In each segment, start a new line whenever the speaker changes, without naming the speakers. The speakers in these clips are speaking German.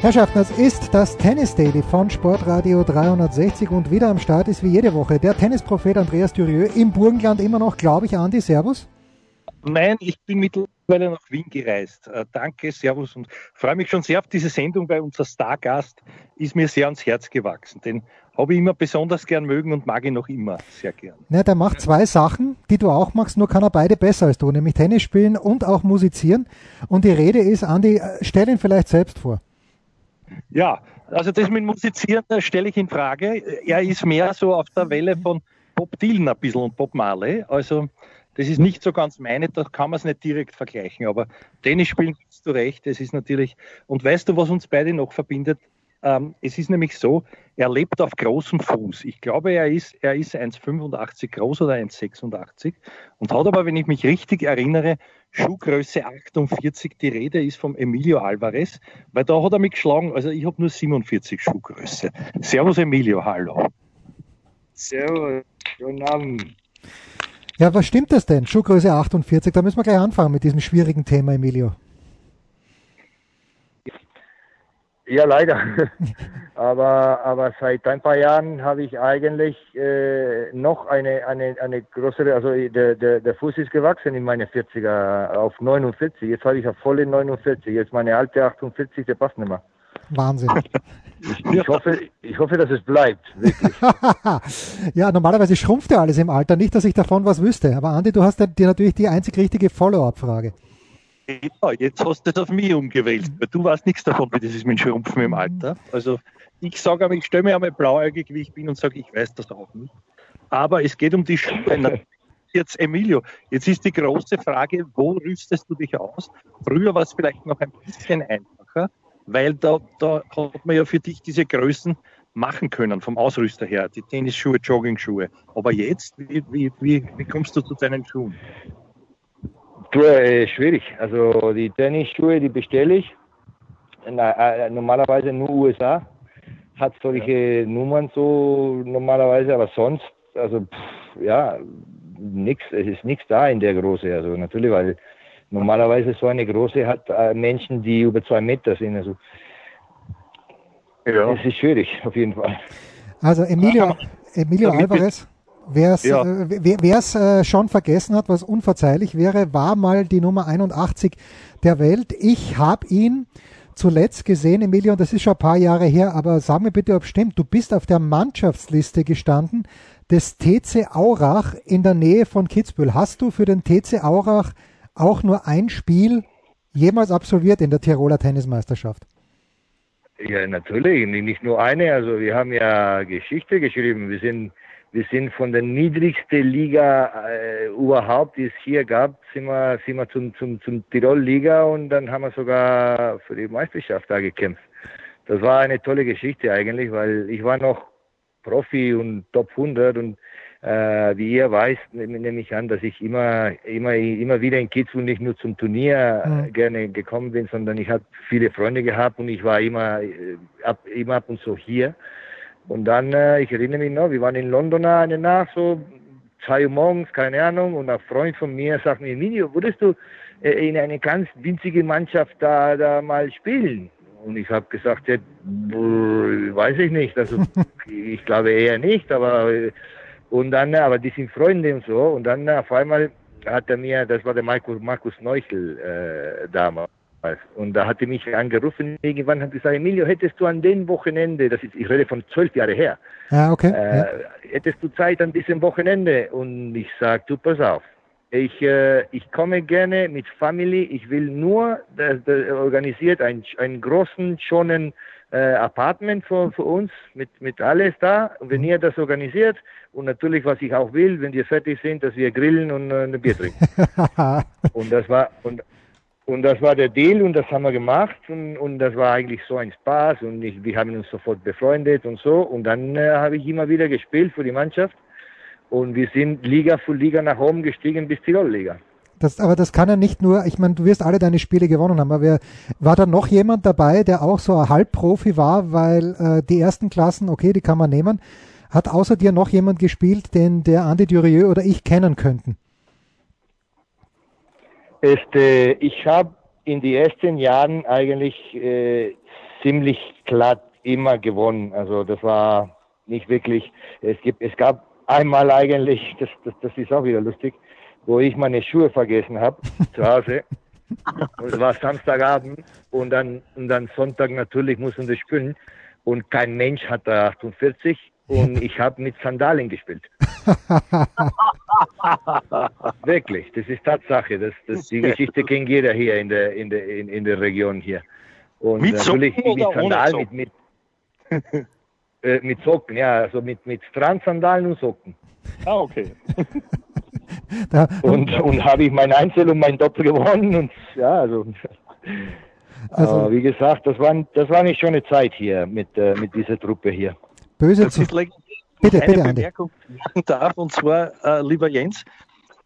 Herrschaften, es ist das Tennis Daily von Sportradio 360 und wieder am Start ist wie jede Woche der Tennisprophet Andreas Dürieu im Burgenland immer noch, glaube ich, Andi. Servus.
Nein, ich bin mittlerweile nach Wien gereist. Äh, danke, Servus und freue mich schon sehr auf diese Sendung, weil unser Stargast ist mir sehr ans Herz gewachsen. Den habe ich immer besonders gern mögen und mag ihn noch immer sehr gern.
Ja, der macht zwei Sachen, die du auch machst, nur kann er beide besser als du, nämlich Tennis spielen und auch musizieren. Und die Rede ist, Andi, äh, stell ihn vielleicht selbst vor.
Ja, also das mit Musizieren stelle ich in Frage. Er ist mehr so auf der Welle von Bob Dylan ein bisschen und Bob Marley. Also das ist nicht so ganz meine, da kann man es nicht direkt vergleichen. Aber Tennis spielen hast du recht, das ist natürlich. Und weißt du, was uns beide noch verbindet? Ähm, es ist nämlich so, er lebt auf großem Fuß. Ich glaube, er ist, er ist 1,85 groß oder 1,86 und hat aber, wenn ich mich richtig erinnere, Schuhgröße 48. Die Rede ist vom Emilio Alvarez, weil da hat er mich geschlagen. Also ich habe nur 47 Schuhgröße. Servus Emilio, hallo.
Servus, guten Abend.
Ja, was stimmt das denn? Schuhgröße 48, da müssen wir gleich anfangen mit diesem schwierigen Thema, Emilio.
Ja, leider. aber, aber seit ein paar Jahren habe ich eigentlich äh, noch eine, eine, eine größere, also der, der, der Fuß ist gewachsen in meine 40er auf 49. Jetzt habe ich auf volle 49. Jetzt meine alte 48, der passt nicht mehr.
Wahnsinn.
Ich, ich, hoffe, ich hoffe, dass es bleibt.
Ja, normalerweise schrumpft ja alles im Alter. Nicht, dass ich davon was wüsste. Aber Andi, du hast dir natürlich die einzig richtige Follow-up-Frage.
Ja, jetzt hast du das auf mich umgewählt, weil du weißt nichts davon, wie das ist mit Schrumpfen im Alter. Also ich sage aber, ich stelle mir einmal blauäugig, wie ich bin und sage, ich weiß das auch nicht. Aber es geht um die Schuhe. Jetzt, Emilio, jetzt ist die große Frage, wo rüstest du dich aus? Früher war es vielleicht noch ein bisschen einfacher, weil da, da hat man ja für dich diese Größen machen können, vom Ausrüster her, die Tennisschuhe, Jogging-Schuhe. Aber jetzt, wie, wie, wie, wie kommst du zu deinen Schuhen?
Äh, schwierig. Also die Tennisschuhe, die bestelle ich. Na, äh, normalerweise nur USA. Hat solche ja. Nummern so normalerweise, aber sonst, also pff, ja, nichts. Es ist nichts da in der Größe. Also natürlich, weil normalerweise so eine Große hat äh, Menschen, die über zwei Meter sind. Also ja. es ist schwierig, auf jeden Fall.
Also Emilio, Emilio Alvarez Wer es ja. äh, äh, schon vergessen hat, was unverzeihlich wäre, war mal die Nummer 81 der Welt. Ich habe ihn zuletzt gesehen, Emilio, und das ist schon ein paar Jahre her, aber sag mir bitte, ob es stimmt. Du bist auf der Mannschaftsliste gestanden des TC Aurach in der Nähe von Kitzbühel. Hast du für den TC Aurach auch nur ein Spiel jemals absolviert in der Tiroler Tennismeisterschaft?
Ja, natürlich, nicht nur eine. Also wir haben ja Geschichte geschrieben. Wir sind wir sind von der niedrigsten Liga äh, überhaupt, die es hier gab, sind wir, sind wir zum, zum, zum Tirol-Liga und dann haben wir sogar für die Meisterschaft da gekämpft. Das war eine tolle Geschichte eigentlich, weil ich war noch Profi und Top 100 und äh, wie ihr weißt, nehme ich an, dass ich immer, immer, immer wieder in Kitzbühel nicht nur zum Turnier äh, mhm. gerne gekommen bin, sondern ich habe viele Freunde gehabt und ich war immer, äh, ab, immer ab und so hier. Und dann, äh, ich erinnere mich noch, wir waren in London eine Nacht, so zwei Uhr morgens, keine Ahnung, und ein Freund von mir sagt mir, Minio, würdest du äh, in eine ganz winzige Mannschaft da, da mal spielen? Und ich habe gesagt, ja, weiß ich nicht, also ich glaube eher nicht, aber und dann, aber die sind Freunde und so, und dann auf einmal hat er mir, das war der Markus, Markus Neuchel äh, damals, und da hat er mich angerufen, irgendwann hat gesagt, Emilio, hättest du an dem Wochenende, das ist, ich rede von zwölf Jahren her,
ja, okay.
Äh, ja. hättest du Zeit an diesem Wochenende? Und ich sage, du pass auf, ich, äh, ich komme gerne mit Family, ich will nur, das, das organisiert einen, einen großen, schönen äh, Apartment für, für uns, mit, mit alles da. Und wenn ihr das organisiert, und natürlich, was ich auch will, wenn wir fertig sind, dass wir grillen und äh, ein Bier trinken. und das war, und, und das war der Deal und das haben wir gemacht und, und das war eigentlich so ein Spaß und ich, wir haben uns sofort befreundet und so. Und dann äh, habe ich immer wieder gespielt für die Mannschaft. Und wir sind Liga für Liga nach oben gestiegen bis Tirol-Liga.
Das, aber das kann ja nicht nur, ich meine, du wirst alle deine Spiele gewonnen haben, aber war da noch jemand dabei, der auch so ein Halbprofi war, weil äh, die ersten Klassen, okay, die kann man nehmen. Hat außer dir noch jemand gespielt, den der Andi Durieux oder ich kennen könnten?
Este, ich habe in den ersten Jahren eigentlich äh, ziemlich glatt immer gewonnen. Also das war nicht wirklich, es, gibt, es gab einmal eigentlich, das, das, das ist auch wieder lustig, wo ich meine Schuhe vergessen habe zu Hause. Und es war Samstagabend und dann, und dann Sonntag natürlich mussten wir spielen und kein Mensch hat da 48 und ich habe mit Sandalen gespielt. Wirklich, das ist Tatsache. Das, das, die Geschichte kennt jeder hier in der, in der, in, in der Region hier. Und
mit natürlich
mit Sandalen, mit, mit, äh, mit Socken, ja, also mit, mit Strandsandalen und Socken.
Ah, okay.
da, und und habe ich mein Einzel und mein Doppel gewonnen und ja, also, also wie gesagt, das war, das war nicht schon eine Zeit hier mit, äh, mit dieser Truppe hier.
Böse
das ist like, bitte, eine bitte, Bemerkung machen darf, und zwar, äh, lieber Jens,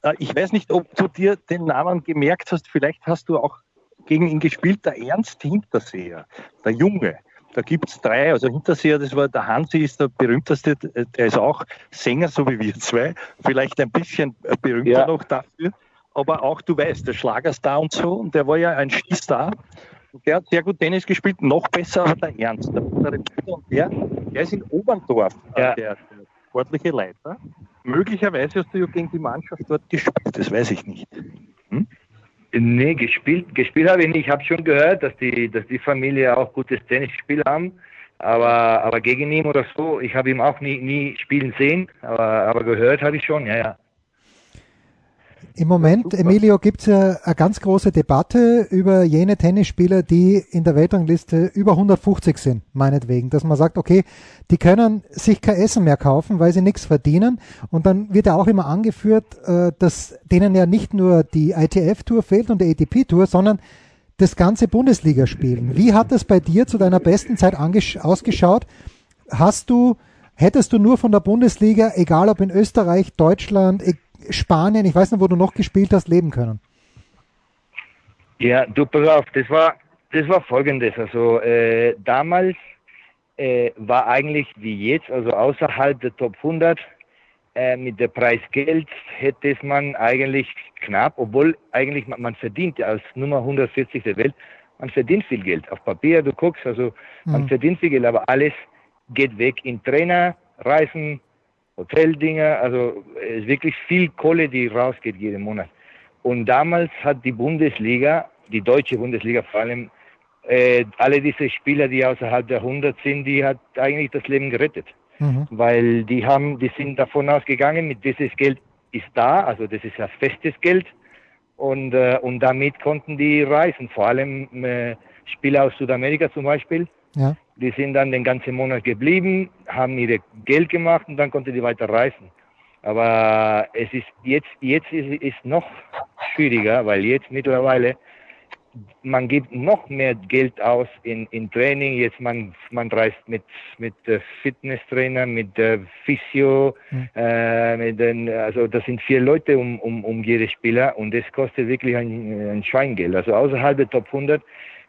äh, ich weiß nicht, ob du dir den Namen gemerkt hast, vielleicht hast du auch gegen ihn gespielt, der Ernst Hinterseher, der Junge. Da gibt es drei, also Hinterseher, das war der Hansi, ist der berühmteste, der ist auch Sänger, so wie wir zwei, vielleicht ein bisschen berühmter ja. noch dafür, aber auch, du weißt, der Schlagerstar und so, und der war ja ein Skistar, der hat sehr gut Tennis gespielt, noch besser aber der Ernst, der und der, der ist in Oberndorf, ja. der, der sportliche Leiter. Möglicherweise hast du ja gegen die Mannschaft dort gespielt, das weiß ich nicht. Hm?
Nee, gespielt, gespielt habe ich nicht. Ich habe schon gehört, dass die, dass die Familie auch gutes Tennisspiel haben. Aber, aber gegen ihn oder so, ich habe ihn auch nie, nie spielen sehen, aber, aber gehört habe ich schon, ja, ja.
Im Moment, Emilio, gibt es ja eine ganz große Debatte über jene Tennisspieler, die in der Weltrangliste über 150 sind, meinetwegen. Dass man sagt, okay, die können sich kein Essen mehr kaufen, weil sie nichts verdienen. Und dann wird ja auch immer angeführt, äh, dass denen ja nicht nur die ITF-Tour fehlt und die ATP-Tour, sondern das ganze Bundesligaspielen. Wie hat das bei dir zu deiner besten Zeit ausgeschaut? Hast du, hättest du nur von der Bundesliga, egal ob in Österreich, Deutschland, Spanien, ich weiß nicht, wo du noch gespielt hast, leben können?
Ja, du pass auf, das war, das war folgendes. Also äh, damals äh, war eigentlich wie jetzt, also außerhalb der Top 100, äh, mit der Preisgeld hätte es man eigentlich knapp, obwohl eigentlich man, man, verdient als Nummer 140 der Welt, man verdient viel Geld. Auf Papier, du guckst, also man mhm. verdient viel Geld, aber alles geht weg in Trainer, Reisen, Hoteldinger, also es ist wirklich viel Kohle, die rausgeht jeden Monat. Und damals hat die Bundesliga, die deutsche Bundesliga vor allem, äh, alle diese Spieler, die außerhalb der 100 sind, die hat eigentlich das Leben gerettet. Mhm. Weil die haben, die sind davon ausgegangen, mit dieses Geld ist da, also das ist ja festes Geld. Und, äh, und damit konnten die reisen, vor allem äh, Spieler aus Südamerika zum Beispiel. Ja. Die sind dann den ganzen Monat geblieben, haben ihre Geld gemacht und dann konnten die weiter reisen. Aber es ist jetzt, jetzt ist es noch schwieriger, weil jetzt mittlerweile man gibt noch mehr Geld aus in, in Training. Jetzt man, man reist mit, mit Fitnesstrainer, mit äh, Physio, mhm. äh, mit den, also das sind vier Leute um, um, um jede Spieler und das kostet wirklich ein, ein Schweingeld. Also außerhalb der Top 100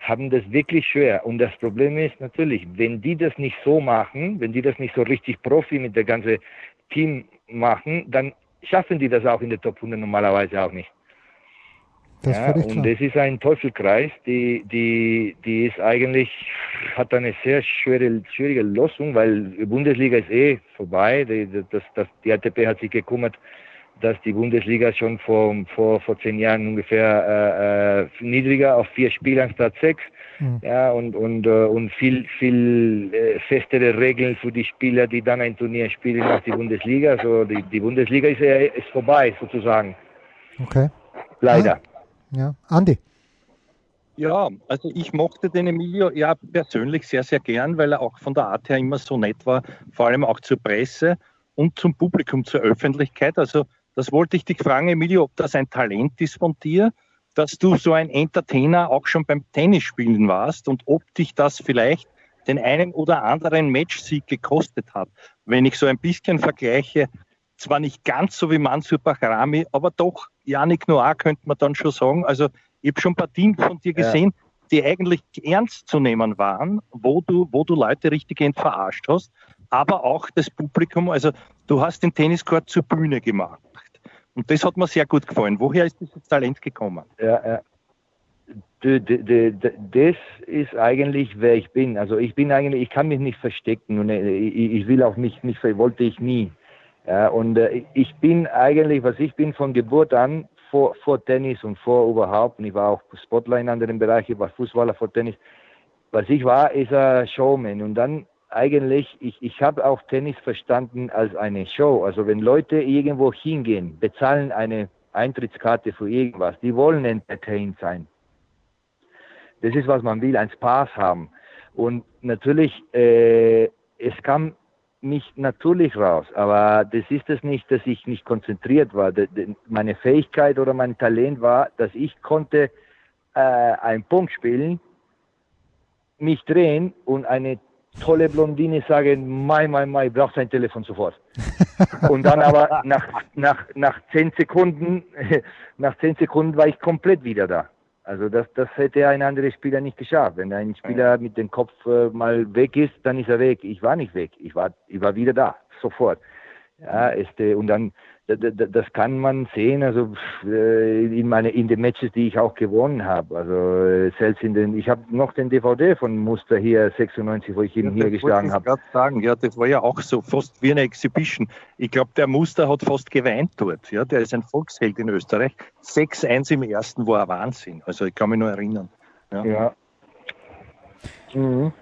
haben das wirklich schwer. Und das Problem ist natürlich, wenn die das nicht so machen, wenn die das nicht so richtig Profi mit der ganzen Team machen, dann schaffen die das auch in der Top 100 normalerweise auch nicht. Das ja, und klar. das ist ein Teufelkreis, die, die, die ist eigentlich, hat eine sehr schwere, schwierige Losung, weil die Bundesliga ist eh vorbei. Die, das, das, die ATP hat sich gekümmert, dass die Bundesliga schon vor, vor, vor zehn Jahren ungefähr äh, äh, niedriger auf vier Spielern statt sechs. Mhm. Ja, und, und, äh, und viel, viel äh, festere Regeln für die Spieler, die dann ein Turnier spielen als die Bundesliga. Also die, die Bundesliga ist, äh, ist vorbei sozusagen.
Okay.
Leider.
Ah, ja, Andi.
Ja, also ich mochte den Emilio ja persönlich sehr, sehr gern, weil er auch von der Art her immer so nett war, vor allem auch zur Presse und zum Publikum, zur Öffentlichkeit. Also das wollte ich dich fragen, Emilio, ob das ein Talent ist von dir, dass du so ein Entertainer auch schon beim Tennisspielen warst und ob dich das vielleicht den einen oder anderen Matchsieg gekostet hat. Wenn ich so ein bisschen vergleiche zwar nicht ganz so wie Mansur Bachrami, aber doch Yannick Noir könnte man dann schon sagen. Also ich habe schon Partien von dir gesehen, ja. die eigentlich ernst zu nehmen waren, wo du, wo du Leute richtig verarscht hast, aber auch das Publikum. Also du hast den Tenniscourt zur Bühne gemacht. Und das hat mir sehr gut gefallen. Woher ist dieses Talent gekommen?
Ja, ja. Das ist eigentlich, wer ich bin. Also ich bin eigentlich, ich kann mich nicht verstecken und äh, ich will auch mich nicht, wollte ich nie. Ja, und äh, ich bin eigentlich, was ich bin von Geburt an, vor, vor Tennis und vor überhaupt, und ich war auch Sportler in anderen Bereichen, ich war Fußballer vor Tennis. Was ich war, ist ein Showman. Und dann eigentlich, ich, ich habe auch Tennis verstanden als eine Show. Also wenn Leute irgendwo hingehen, bezahlen eine Eintrittskarte für irgendwas, die wollen entertained sein. Das ist, was man will, ein Spaß haben. Und natürlich, äh, es kam nicht natürlich raus. Aber das ist es nicht, dass ich nicht konzentriert war. Meine Fähigkeit oder mein Talent war, dass ich konnte äh, einen Punkt spielen, mich drehen und eine tolle Blondine sagen, mai, mai, mai, braucht sein Telefon sofort. und dann aber nach, nach, nach zehn Sekunden, nach zehn Sekunden war ich komplett wieder da. Also das, das hätte ein anderer Spieler nicht geschafft. Wenn ein Spieler mit dem Kopf äh, mal weg ist, dann ist er weg. Ich war nicht weg. Ich war, ich war wieder da, sofort. Ja, ist, äh, und dann das kann man sehen, also äh, in meine in den Matches, die ich auch gewonnen habe. Also äh, selbst in den, ich habe noch den DVD von Muster hier 96, wo ich ihn ja, hier geschlagen habe.
Ich sagen, ja, das war ja auch so fast wie eine Exhibition. Ich glaube, der Muster hat fast geweint dort. Ja, der ist ein Volksheld in Österreich. 6-1 im ersten war ein Wahnsinn. Also ich kann mich nur erinnern.
Ja. ja.
Mhm.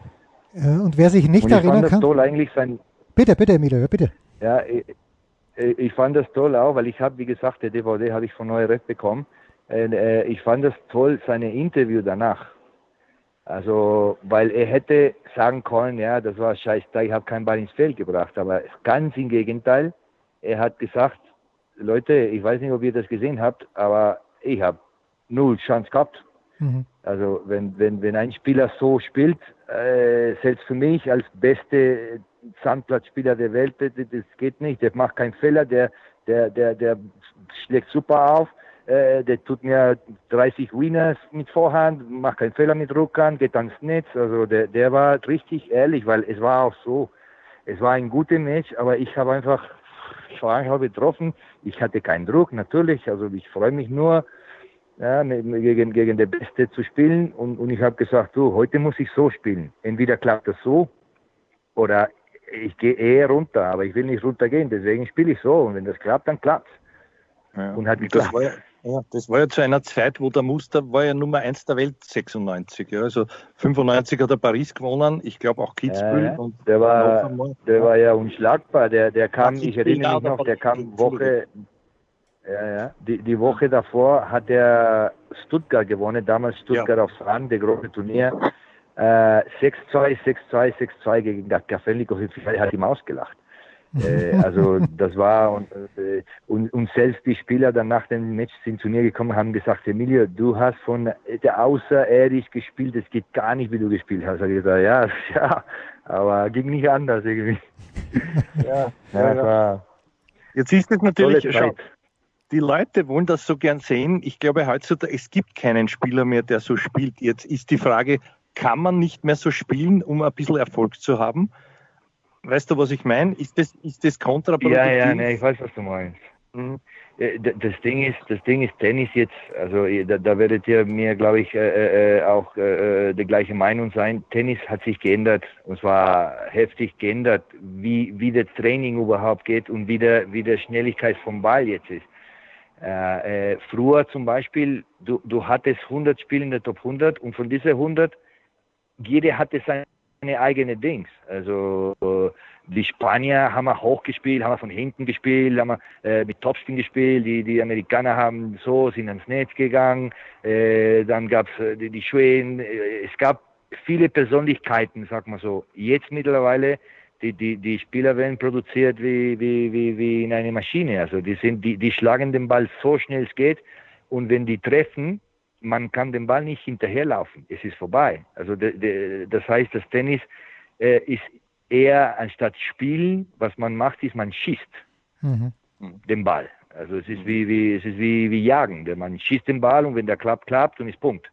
Und wer sich nicht erinnern kann.
Toll eigentlich sein
bitte, bitte, Emilio, bitte.
Ja, äh, ich fand das toll auch, weil ich habe, wie gesagt, der DVD habe ich von Neuref bekommen. Äh, ich fand das toll, seine Interview danach. Also, weil er hätte sagen können, ja, das war scheiß da, ich habe keinen Ball ins Feld gebracht. Aber ganz im Gegenteil, er hat gesagt, Leute, ich weiß nicht, ob ihr das gesehen habt, aber ich habe null Chance gehabt. Mhm. Also wenn, wenn, wenn ein Spieler so spielt, äh, selbst für mich als beste Sandplatzspieler der Welt, das, geht nicht. Der macht keinen Fehler, der, der, der, der schlägt super auf. Äh, der tut mir 30 Winners mit Vorhand, macht keinen Fehler mit Rückhand, geht ans Netz. Also der, der war richtig ehrlich, weil es war auch so. Es war ein guter Match, aber ich habe einfach Schwanghaar getroffen. Ich hatte keinen Druck, natürlich. Also ich freue mich nur, ja, gegen, gegen der Beste zu spielen. Und, und ich habe gesagt, du, heute muss ich so spielen. Entweder klappt das so oder ich gehe eher runter, aber ich will nicht runtergehen, deswegen spiele ich so. Und wenn das klappt, dann klappt
ja. Und hat geklappt. Das war, ja, das war ja zu einer Zeit, wo der Muster war ja Nummer 1 der Welt 96. Ja. Also 95 hat er Paris gewonnen, ich glaube auch Kitzbühel. Ja,
und der war, der war ja unschlagbar. Der, der kam, ich erinnere mich noch, der kam Woche, ja, ja. Die, die Woche davor hat er Stuttgart gewonnen, damals Stuttgart ja. aufs Rand, der große Turnier. 6-2, 6-2, 6-2 gegen Kafelnikov hat ihm ausgelacht. äh, also das war und, äh, und, und selbst die Spieler dann nach dem Match sind zu mir gekommen haben gesagt, Emilio, du hast von der außerirdisch gespielt, es geht gar nicht, wie du gespielt hast. Ich gesagt, ja, ja, aber ging nicht anders irgendwie.
ja, ja, ja. War Jetzt ist es natürlich, schau, die Leute wollen das so gern sehen. Ich glaube heutzutage, es gibt keinen Spieler mehr, der so spielt. Jetzt ist die Frage, kann man nicht mehr so spielen, um ein bisschen Erfolg zu haben. Weißt du, was ich meine? Ist das, ist das kontraproduktiv?
Ja, ja, nee, ich weiß, was du meinst. Mhm. Das Ding ist, das Ding ist Tennis jetzt, also da, da werdet ihr mir, glaube ich, äh, äh, auch äh, die gleiche Meinung sein. Tennis hat sich geändert und zwar heftig geändert, wie, wie das Training überhaupt geht und wie der, wie der Schnelligkeit vom Ball jetzt ist. Äh, äh, früher zum Beispiel, du, du hattest 100 Spiele in der Top 100 und von diesen 100 jeder hatte seine eigene Dings. Also äh, die Spanier haben wir hoch gespielt, haben von hinten gespielt, haben äh, mit Topspin gespielt, die, die Amerikaner haben so, sind ans Netz gegangen, äh, dann gab es äh, die, die Schweden, äh, es gab viele Persönlichkeiten, sag mal so. Jetzt mittlerweile, die, die, die Spieler werden produziert wie, wie, wie, wie in einer Maschine. Also die sind, die, die schlagen den Ball so schnell es geht und wenn die treffen, man kann den Ball nicht hinterherlaufen. Es ist vorbei. Also de, de, das heißt, das Tennis äh, ist eher anstatt spielen, was man macht, ist man schießt. Mhm. mhm. den Ball. Also es ist wie, wie, es ist wie, wie Jagen. Man schießt den Ball und wenn der klappt, klappt und ist Punkt.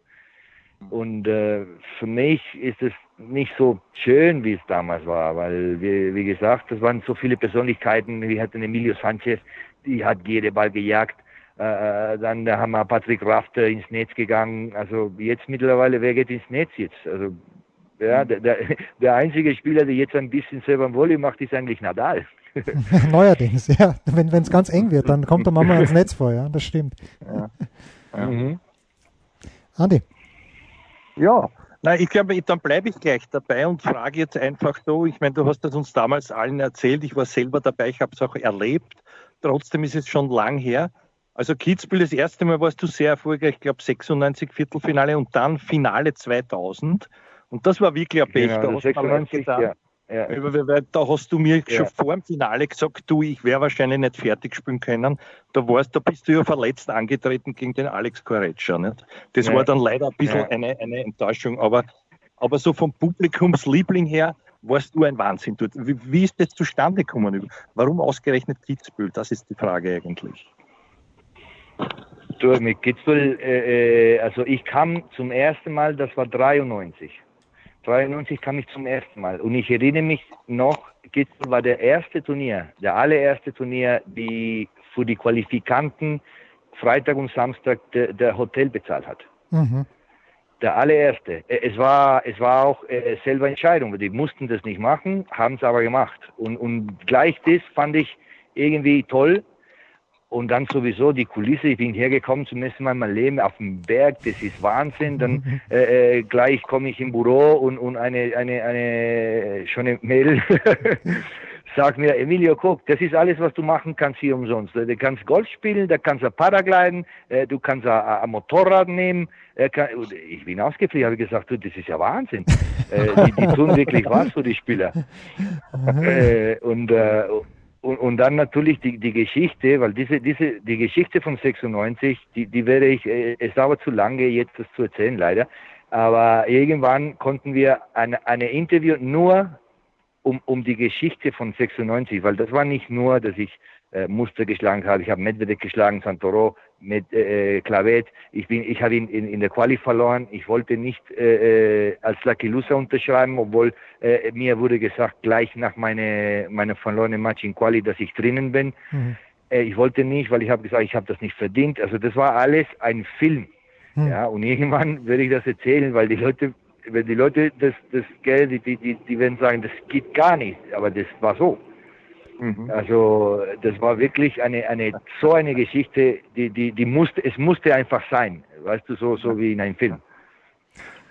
Und äh, für mich ist es nicht so schön, wie es damals war, weil, wie, wie gesagt, das waren so viele Persönlichkeiten. Wir hatten Emilio Sanchez, die hat jede Ball gejagt. Äh, äh dann haben wir Patrick Rafter ins Netz gegangen. Also jetzt mittlerweile, wer geht ins Netz jetzt? Also ja, der, der, der einzige Spieler, der jetzt ein bisschen selber Volley macht, ist eigentlich Nadal.
Neuerdings, ja. Wenn es ganz eng wird, dann kommt der Mama ins Netz vor, ja, das stimmt. Ja.
ja. Mhm. Andi. Ja, na, ich glaube, dann bleibe ich gleich dabei und frage jetzt einfach so, ich meine, du hast das uns damals allen erzählt, ich war selber dabei, ich habe es auch erlebt, trotzdem ist es schon lang her. Also Kitzbühel, das erste Mal warst du sehr erfolgreich, ich glaube 96 Viertelfinale und dann Finale 2000. Und das war wirklich ein Pech. Genau, da, 96, ja. Ja. Da hast du mir ja. schon vor dem Finale gesagt, du, ich wäre wahrscheinlich nicht fertig spielen können. Da warst, da bist du ja verletzt angetreten gegen den Alex Koretscher. Nicht? Das ja. war dann leider ein bisschen eine, eine Enttäuschung. Aber, aber so vom Publikumsliebling her warst du ein Wahnsinn. Wie, wie ist das zustande gekommen? Warum ausgerechnet Kitzbühel? Das ist die Frage eigentlich.
Du, mit Kitzbühel, äh, äh also ich kam zum ersten Mal, das war 93. 92 kam ich zum ersten Mal. Und ich erinnere mich noch, Gitzel war der erste Turnier, der allererste Turnier, die für die Qualifikanten Freitag und Samstag der, der Hotel bezahlt hat. Mhm. Der allererste. Äh, es war, es war auch äh, selber Entscheidung. Die mussten das nicht machen, haben es aber gemacht. Und, und gleich das fand ich irgendwie toll, und dann sowieso die Kulisse, ich bin hergekommen zum ersten Mal in meinem Leben auf dem Berg, das ist Wahnsinn. Dann äh, äh, gleich komme ich im Büro und, und eine, eine, eine schöne Mail sagt mir, Emilio, guck, das ist alles, was du machen kannst hier umsonst. Du kannst Golf spielen, da kannst du Paragliden, äh, du kannst ein Motorrad nehmen. Äh, ich bin ausgeflogen, habe gesagt, du, das ist ja Wahnsinn. Äh, die, die tun wirklich was für die Spieler. und und, und dann natürlich die, die Geschichte, weil diese, diese, die Geschichte von 96, die, die werde ich, äh, es dauert zu lange, jetzt das zu erzählen, leider. Aber irgendwann konnten wir eine, eine Interview nur um, um die Geschichte von 96, weil das war nicht nur, dass ich äh, Muster geschlagen habe. Ich habe Medvedev geschlagen, Santoro, mit äh, Clavet. Ich bin, ich habe ihn in, in der Quali verloren. Ich wollte nicht äh, äh, als Lucky Loser unterschreiben, obwohl äh, mir wurde gesagt gleich nach meiner meine verlorenen Match in Quali, dass ich drinnen bin. Mhm. Äh, ich wollte nicht, weil ich habe gesagt, ich habe das nicht verdient. Also das war alles ein Film. Mhm. Ja, und irgendwann werde ich das erzählen, weil die Leute, wenn die Leute das, das Geld, die, die, die werden sagen, das geht gar nicht. Aber das war so. Mhm. Also das war wirklich eine, eine so eine Geschichte, die, die, die musste, es musste einfach sein, weißt du, so, so wie in einem Film.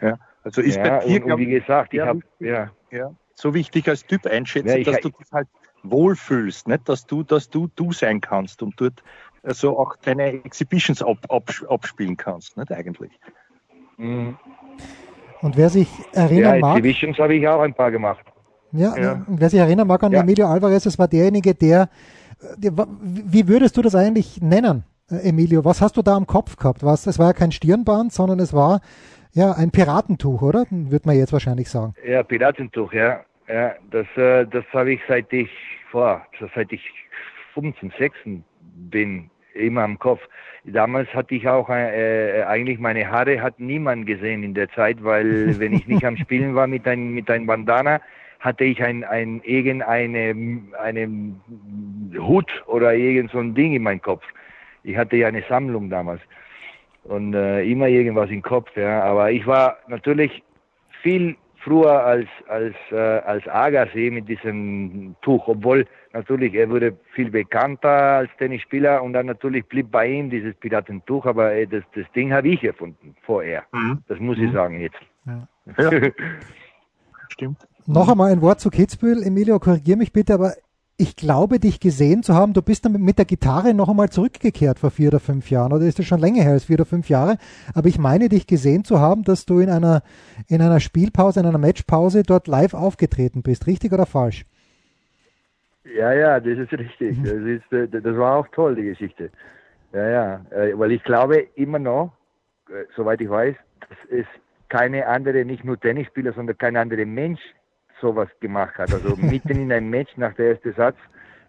Ja, also ist ja, bei
dir, und, und wie gesagt, ich habe
ja. ja. so wichtig als Typ einschätzen, ja, dass du dich halt wohlfühlst, nicht? dass du, dass du du sein kannst und dort also auch deine Exhibitions ab, ab, abspielen kannst, nicht eigentlich.
Mhm. Und wer sich erinnern ja, mag.
Exhibitions habe ich auch ein paar gemacht.
Ja, ja. wer sich erinnern mag an ja. Emilio Alvarez, das war derjenige, der, der, wie würdest du das eigentlich nennen, äh, Emilio? Was hast du da am Kopf gehabt? Was, es war ja kein Stirnband, sondern es war ja ein Piratentuch, oder? Würde man jetzt wahrscheinlich sagen.
Ja, Piratentuch, ja. Ja, das, äh, das habe ich seit ich vor, seit ich 15, 16 bin, immer am Kopf. Damals hatte ich auch äh, eigentlich meine Haare hat niemand gesehen in der Zeit, weil wenn ich nicht am Spielen war mit ein mit einem Bandana, hatte ich ein, ein irgendeine eine Hut oder irgend so ein Ding in meinem Kopf. Ich hatte ja eine Sammlung damals und äh, immer irgendwas im Kopf, ja. Aber ich war natürlich viel früher als als äh, als Agassi mit diesem Tuch, obwohl natürlich er wurde viel bekannter als Tennisspieler und dann natürlich blieb bei ihm dieses Piratentuch, aber äh, das das Ding habe ich erfunden vorher. Mhm. Das muss ich mhm. sagen jetzt. Ja. ja.
Stimmt. Noch einmal ein Wort zu Kitzbühel. Emilio, korrigier mich bitte, aber ich glaube, dich gesehen zu haben, du bist dann mit der Gitarre noch einmal zurückgekehrt vor vier oder fünf Jahren, oder ist das schon länger her als vier oder fünf Jahre? Aber ich meine, dich gesehen zu haben, dass du in einer, in einer Spielpause, in einer Matchpause dort live aufgetreten bist. Richtig oder falsch?
Ja, ja, das ist richtig. Mhm. Das, ist, äh, das war auch toll, die Geschichte. Ja, ja, äh, weil ich glaube immer noch, äh, soweit ich weiß, dass es keine andere, nicht nur Tennisspieler, sondern kein anderer Mensch sowas gemacht hat. Also mitten in einem Match nach der ersten Satz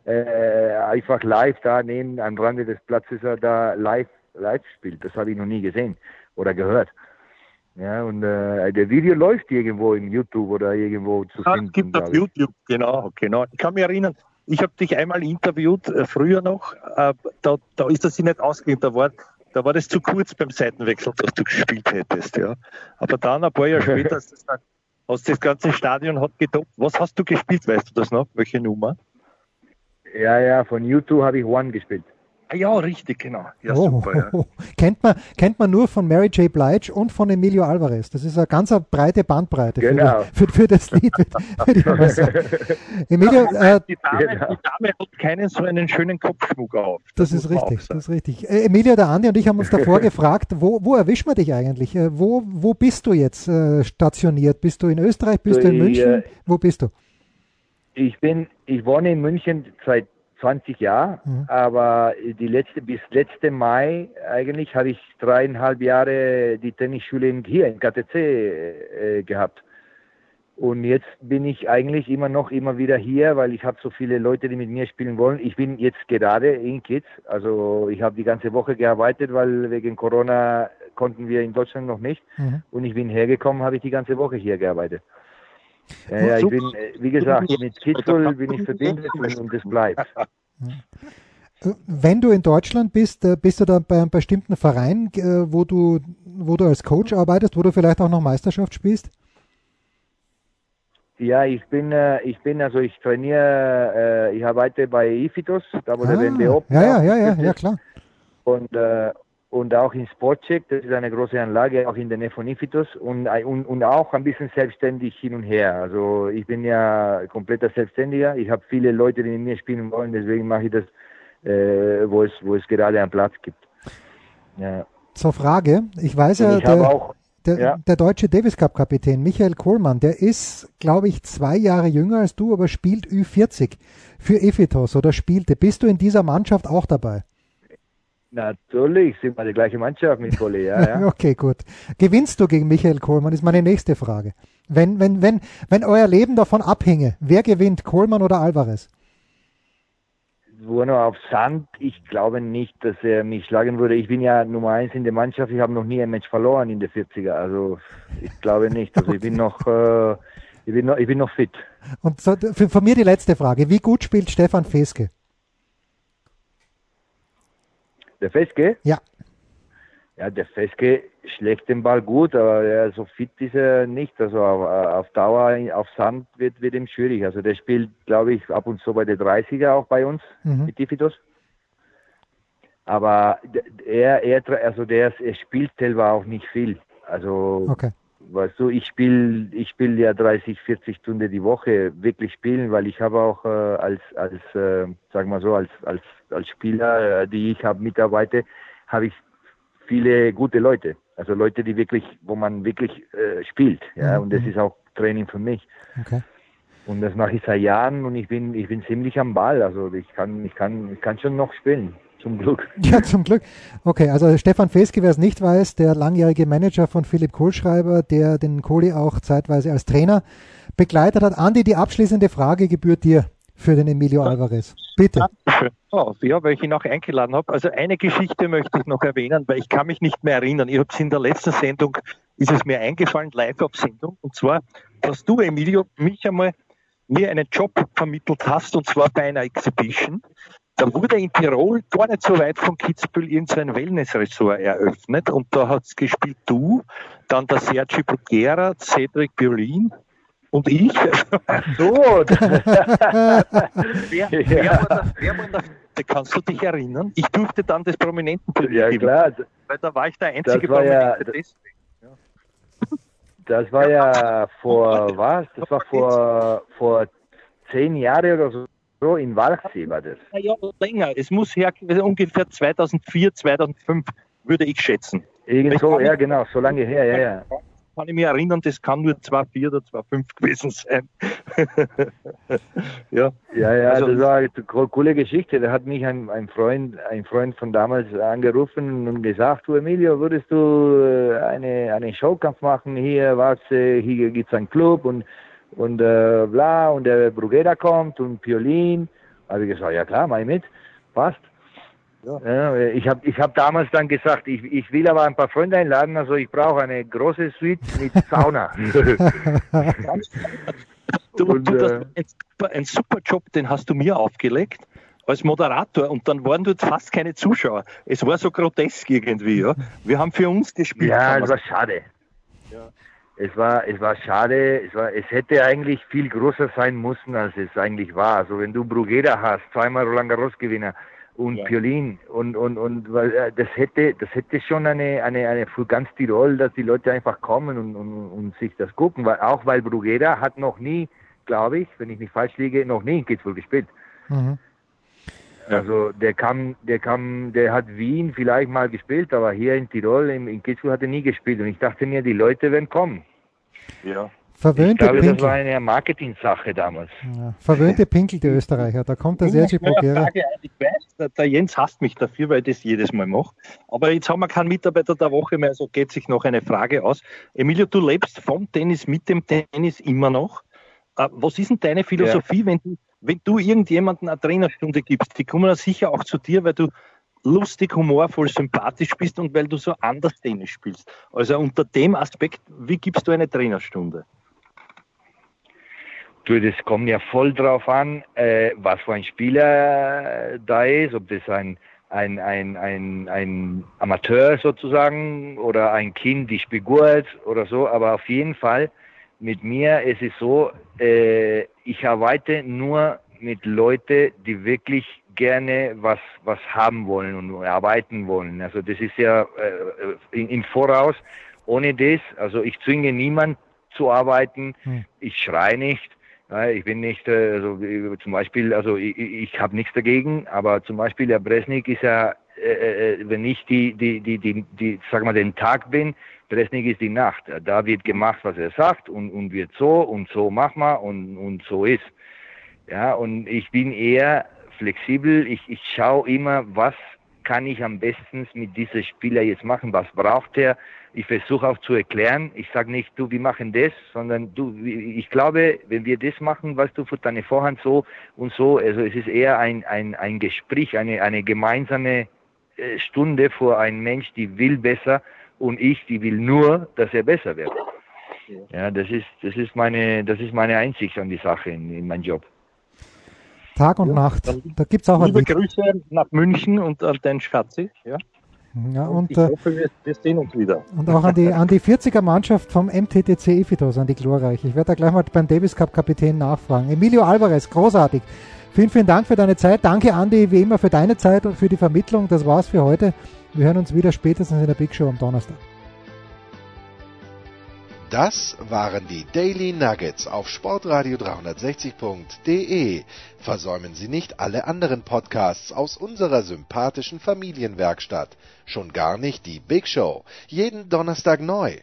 äh, einfach live da neben am Rande des Platzes da live live spielt. Das habe ich noch nie gesehen oder gehört. Ja, und äh, der Video läuft irgendwo im YouTube oder irgendwo zu
ja,
finden.
Es gibt auf YouTube, genau, genau. Ich kann mich erinnern, ich habe dich einmal interviewt, äh, früher noch, äh, da, da ist das nicht ausgegangen, da war, da war das zu kurz beim Seitenwechsel, dass du gespielt hättest, ja. Aber dann, ein paar Jahre später, hast, das, hast das ganze Stadion hat getoppt. Was hast du gespielt, weißt du das noch? Welche Nummer?
Ja, ja, von YouTube habe ich One gespielt.
Ah, ja, richtig, genau. Ja,
oh, super, ja. Oh, oh. Kennt, man, kennt man nur von Mary J. Blige und von Emilio Alvarez. Das ist eine ganz breite Bandbreite
genau.
für, für, für, das Lied, würde ich mal sagen.
Emilio, äh, die, Dame, genau. die, Dame, hat keinen so einen schönen Kopfschmuck auf.
Das, das ist richtig, das ist richtig. Äh, Emilio, der Andi und ich haben uns davor gefragt, wo, wo erwischen wir dich eigentlich? Äh, wo, wo bist du jetzt äh, stationiert? Bist du in Österreich? Bist so, du in München? Ich, wo bist du?
Ich bin, ich wohne in München seit 20 Jahre, mhm. aber die letzte, bis letzte Mai eigentlich habe ich dreieinhalb Jahre die Tennisschule hier in KTC äh, gehabt. Und jetzt bin ich eigentlich immer noch immer wieder hier, weil ich habe so viele Leute, die mit mir spielen wollen. Ich bin jetzt gerade in Kids, also ich habe die ganze Woche gearbeitet, weil wegen Corona konnten wir in Deutschland noch nicht. Mhm. Und ich bin hergekommen, habe ich die ganze Woche hier gearbeitet. Ja, ja, ich bin, äh, wie gesagt, mit Kitzbühel bin ich verbindet und, das bleibt.
Wenn du in Deutschland bist, äh, bist du da bei einem bestimmten Verein, äh, wo du, wo du als Coach arbeitest, wo du vielleicht auch noch Meisterschaft spielst?
Ja, ich bin, ich bin, also ich trainiere, ich arbeite bei IFITOS, da wo ah, der WNBO.
Ja, ja, ja, ja, ja, klar.
Und, und auch in Sportcheck, das ist eine große Anlage, auch in der Nähe von Ifitus und, und, und auch ein bisschen selbstständig hin und her. Also ich bin ja kompletter Selbstständiger. Ich habe viele Leute, die mit mir spielen wollen, deswegen mache ich das, äh, wo, es, wo es gerade einen Platz gibt.
Ja. Zur Frage, ich weiß ja,
ich der, auch,
der, ja. der, deutsche Davis Cup Kapitän Michael Kohlmann, der ist, glaube ich, zwei Jahre jünger als du, aber spielt Ü40 für Ephitos oder spielte. Bist du in dieser Mannschaft auch dabei?
Natürlich sind wir die gleiche Mannschaft mit Kohle, ja,
ja. okay, gut. Gewinnst du gegen Michael Kohlmann, ist meine nächste Frage. Wenn, wenn, wenn, wenn euer Leben davon abhinge, wer gewinnt, Kohlmann oder Alvarez?
Bruno auf Sand, ich glaube nicht, dass er mich schlagen würde. Ich bin ja Nummer eins in der Mannschaft, ich habe noch nie ein Match verloren in der 40er, also ich glaube nicht. Also ich bin noch, äh, ich bin noch, ich bin noch fit.
Und so, für, von mir die letzte Frage. Wie gut spielt Stefan Feske?
Der Feske?
Ja.
Ja, der Feske schlägt den Ball gut, aber er, so fit ist er nicht. Also auf, auf Dauer, auf Sand wird, wird ihm schwierig. Also der spielt, glaube ich, ab und zu bei der 30er auch bei uns mhm. mit Tifitos. Aber er, er, also der, er spielt selber auch nicht viel. Also, okay. Weißt du, ich spiele ich spiel ja 30, 40 Stunden die Woche wirklich spielen, weil ich habe auch äh, als, als äh, sagen wir so, als, als als Spieler, äh, die ich habe mitarbeite, habe ich viele gute Leute. Also Leute, die wirklich, wo man wirklich äh, spielt. Ja, mhm. und das ist auch Training für mich. Okay. Und das mache ich seit Jahren und ich bin, ich bin ziemlich am Ball. Also ich kann, ich kann, ich kann schon noch spielen. Zum Glück.
Ja, zum Glück. Okay, also Stefan Feske, wer es nicht weiß, der langjährige Manager von Philipp Kohlschreiber, der den Kohli auch zeitweise als Trainer begleitet hat. Andi, die abschließende Frage gebührt dir für den Emilio Alvarez. Bitte.
Ja, weil ich ihn auch eingeladen habe. Also eine Geschichte möchte ich noch erwähnen, weil ich kann mich nicht mehr erinnern. Ich habe es in der letzten Sendung, ist es mir eingefallen, live auf Sendung. Und zwar, dass du, Emilio, mich einmal mir einen Job vermittelt hast, und zwar bei einer Exhibition. Da wurde in Tirol, gar nicht so weit von Kitzbühel, irgendein Wellnessressort eröffnet. Und da hat es gespielt du, dann der Sergio Bruguera, Cedric Biolin, und ich? Ach so. wer, wer, war das, wer war das? Kannst du dich erinnern? Ich durfte dann das Prominenten
Ja, klar.
Weil da war ich der einzige
das war Prominente. Ja, das war ja vor, was? Das war vor, vor zehn Jahren oder so in Walchsee war das.
Ja, länger. Es muss her, ungefähr 2004, 2005, würde ich schätzen.
Irgendwo, ja genau, so lange her, ja, ja
kann ich mich erinnern, das kann nur 2,4 oder 2,5 gewesen sein.
ja. ja, ja, also, das war eine coole Geschichte. Da hat mich ein, ein, Freund, ein Freund von damals angerufen und gesagt, du Emilio, würdest du äh, eine, eine Showkampf machen hier, was, hier gibt es einen Club und, und äh, bla und der Bruguera kommt und Piolin Habe ich gesagt, ja klar, mach ich mit, passt. Ja. ja ich habe ich hab damals dann gesagt, ich, ich will aber ein paar Freunde einladen, also ich brauche eine große Suite mit Sauna.
du, und, du, das, äh, ein, super Job, den hast du mir aufgelegt als Moderator und dann waren dort fast keine Zuschauer. Es war so grotesk irgendwie. Ja. Wir haben für uns gespielt.
Ja, es war schade. Ja. Es war, es war schade. Es war, es hätte eigentlich viel größer sein müssen, als es eigentlich war. Also wenn du Bruguera hast, zweimal Roland Garros Gewinner und ja. Piolin und und und weil äh, das hätte, das hätte schon eine eine eine für ganz Tirol, dass die Leute einfach kommen und, und, und sich das gucken, weil auch weil Bruguera hat noch nie, glaube ich, wenn ich nicht falsch liege, noch nie in Kitzbühel gespielt. Mhm. Also der kam, der kam, der hat Wien vielleicht mal gespielt, aber hier in Tirol, in, in Kitzbühel hat er nie gespielt. Und ich dachte mir, die Leute werden kommen.
Ja. Verwöhnte ich glaube,
Pinkel. das war eine Marketing-Sache damals.
Ja. Verwöhnte Pinkel, die Österreicher. Da kommt der Sergi Bogera.
Ich weiß, der Jens hasst mich dafür, weil ich das jedes Mal mache. Aber jetzt haben wir keinen Mitarbeiter der Woche mehr, so geht sich noch eine Frage aus. Emilio, du lebst vom Tennis, mit dem Tennis immer noch. Äh, was ist denn deine Philosophie, ja. wenn du wenn du irgendjemanden eine Trainerstunde gibst, die kommen dann sicher auch zu dir, weil du lustig, humorvoll, sympathisch bist und weil du so anders Tennis spielst. Also unter dem Aspekt, wie gibst du eine Trainerstunde?
Du, das kommt ja voll drauf an, äh, was für ein Spieler da ist, ob das ein, ein, ein, ein, ein Amateur sozusagen oder ein Kind, die spielt gut oder so, aber auf jeden Fall mit mir ist es so, äh, ich arbeite nur mit Leuten, die wirklich gerne was, was haben wollen und arbeiten wollen. Also das ist ja äh, im Voraus. Ohne das, also ich zwinge niemand zu arbeiten. Hm. Ich schreie nicht. Ich bin nicht, äh, also zum Beispiel, also ich, ich habe nichts dagegen, aber zum Beispiel der Bresnik ist ja, äh, äh, wenn ich die, die, die, die, die, sag mal, den Tag bin, Bresnik ist die Nacht. Da wird gemacht, was er sagt und, und wird so und so mach mal und, und so ist. Ja, und ich bin eher flexibel. Ich, ich schaue immer, was kann ich am besten mit diesem Spieler jetzt machen, was braucht er. Ich versuche auch zu erklären. Ich sage nicht, du, wir machen das, sondern du, ich glaube, wenn wir das machen, weißt du, für deine Vorhand so und so, also es ist eher ein, ein, ein Gespräch, eine, eine gemeinsame äh, Stunde vor einem Mensch, die will besser und ich, die will nur, dass er besser wird. Ja, das ist, das ist meine, das ist meine Einsicht an die Sache in, in meinem Job.
Tag und ja, Nacht. Da gibt es auch
Liebe Grüße nach München und an den Schatzi. Ja.
Ja, und, und,
ich äh, hoffe, wir, wir, sehen uns wieder.
Und auch an die, an die 40er Mannschaft vom MTTC Efitos, an die Glorreich. Ich werde da gleich mal beim Davis Cup Kapitän nachfragen. Emilio Alvarez, großartig. Vielen, vielen Dank für deine Zeit. Danke, Andi, wie immer für deine Zeit und für die Vermittlung. Das war's für heute. Wir hören uns wieder spätestens in der Big Show am Donnerstag.
Das waren die Daily Nuggets auf Sportradio 360.de. Versäumen Sie nicht alle anderen Podcasts aus unserer sympathischen Familienwerkstatt. Schon gar nicht die Big Show. Jeden Donnerstag neu.